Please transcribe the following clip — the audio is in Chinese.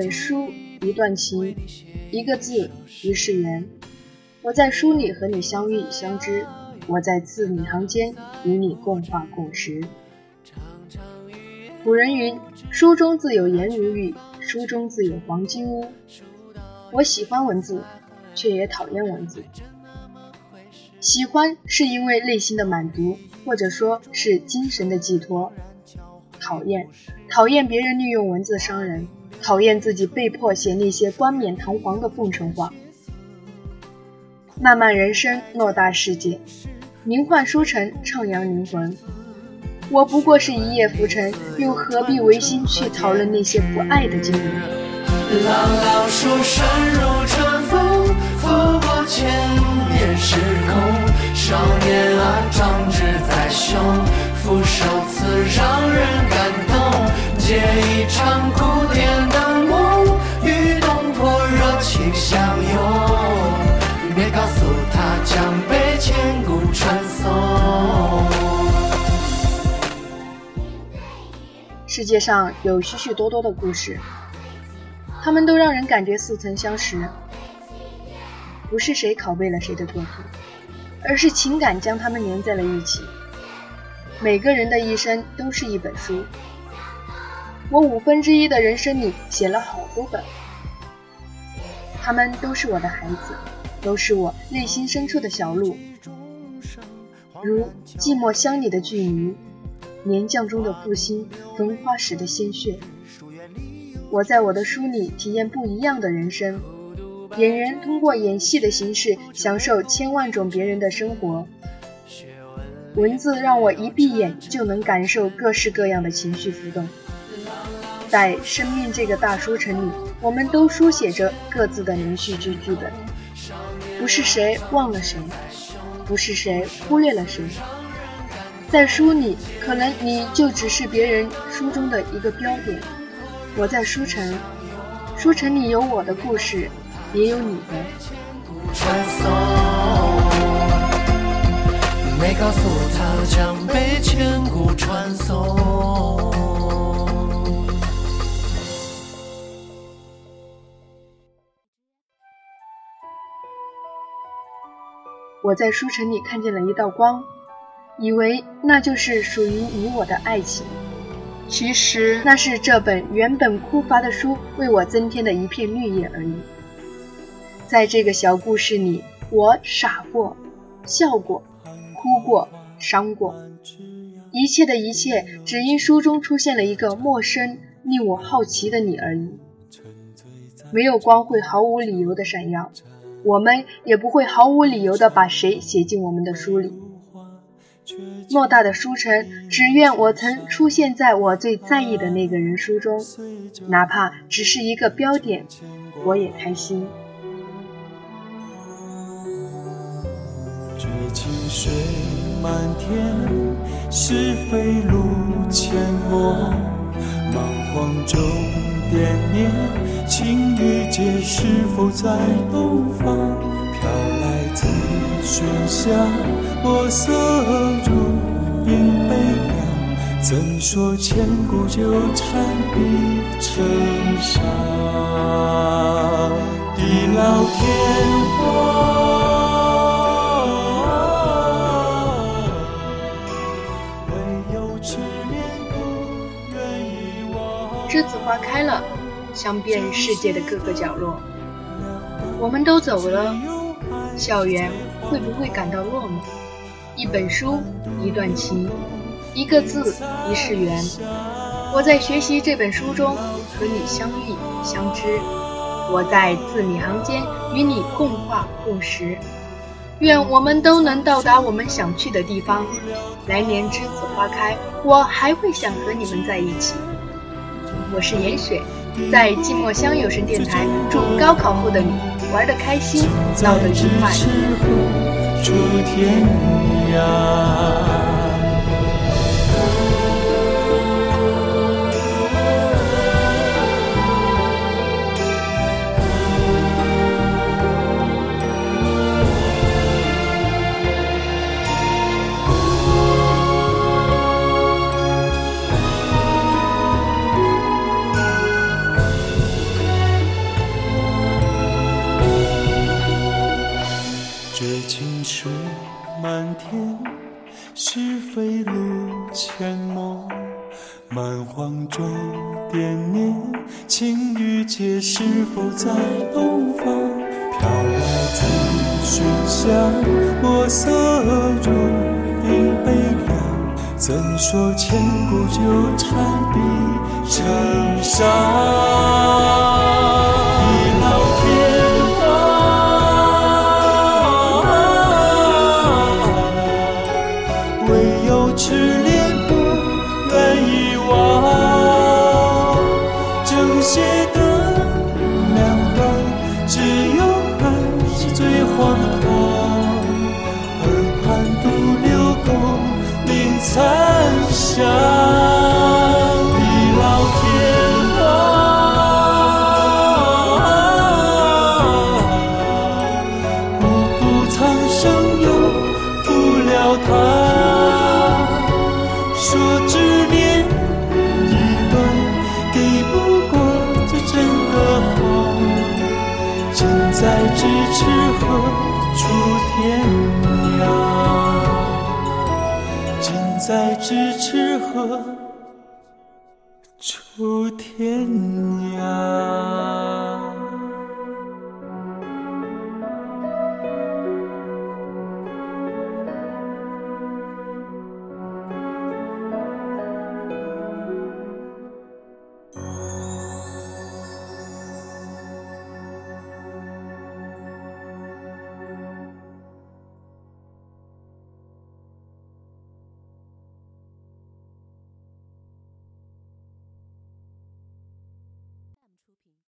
本书，一段情，一个字，一世缘。我在书里和你相遇相知，我在字里行间与你共话共识。古人云：“书中自有颜如玉，书中自有黄金屋。”我喜欢文字，却也讨厌文字。喜欢是因为内心的满足，或者说是精神的寄托；讨厌，讨厌别人利用文字伤人，讨厌自己被迫写那些冠冕堂皇的奉承话。漫漫人生，偌大世界，名唤书城，徜徉灵魂。我不过是一叶浮沉，又何必违心去讨论那些不爱的经历？朗朗书声如春风，拂过千年时空。世界上有许许多多的故事，他们都让人感觉似曾相识。不是谁拷贝了谁的作品，而是情感将他们连在了一起。每个人的一生都是一本书，我五分之一的人生里写了好多本，他们都是我的孩子，都是我内心深处的小鹿，如寂寞乡里的巨鱼。年将中的复兴，焚花时的鲜血。我在我的书里体验不一样的人生。演员通过演戏的形式，享受千万种别人的生活。文字让我一闭眼就能感受各式各样的情绪浮动。在生命这个大书城里，我们都书写着各自的连续剧剧本。不是谁忘了谁，不是谁忽略了谁。在书里，可能你就只是别人书中的一个标点。我在书城，书城里有我的故事，也有你的。没告诉他将被千古传颂。我在书城里看见了一道光。以为那就是属于你我的爱情，其实那是这本原本枯乏的书为我增添的一片绿叶而已。在这个小故事里，我傻过，笑过，哭过，伤过，一切的一切，只因书中出现了一个陌生、令我好奇的你而已。没有光会毫无理由的闪耀，我们也不会毫无理由的把谁写进我们的书里。偌大的书城，只愿我曾出现在我最在意的那个人书中，哪怕只是一个标点，我也开心。追清水满天，是非路阡陌，莽荒中点念，青玉阶是否在东方？飘来紫轩香。墨色如冰悲凉，怎说千古纠缠？地老天荒，唯有痴恋不愿遗忘。栀子花开了，香遍世界的各个角落。我们都走了，校园会不会感到落寞？一本书，一段情，一个字，一世缘。我在学习这本书中和你相遇相知，我在字里行间与你共话共识。愿我们都能到达我们想去的地方。来年栀子花开，我还会想和你们在一起。我是严雪，在寂寞乡有声电台，祝高考后的你玩得开心，闹得愉快。天，是非路阡陌，蛮荒中惦念，青玉阶是否在东方？飘来紫雪香，墨色如影悲凉，怎说千古纠缠比成沙？他，耳畔独留宫铃残响，地老天荒。不负苍生，又负了他。说执念已断，抵不过最真的谎。近在咫尺。天涯。近在咫尺何处天涯。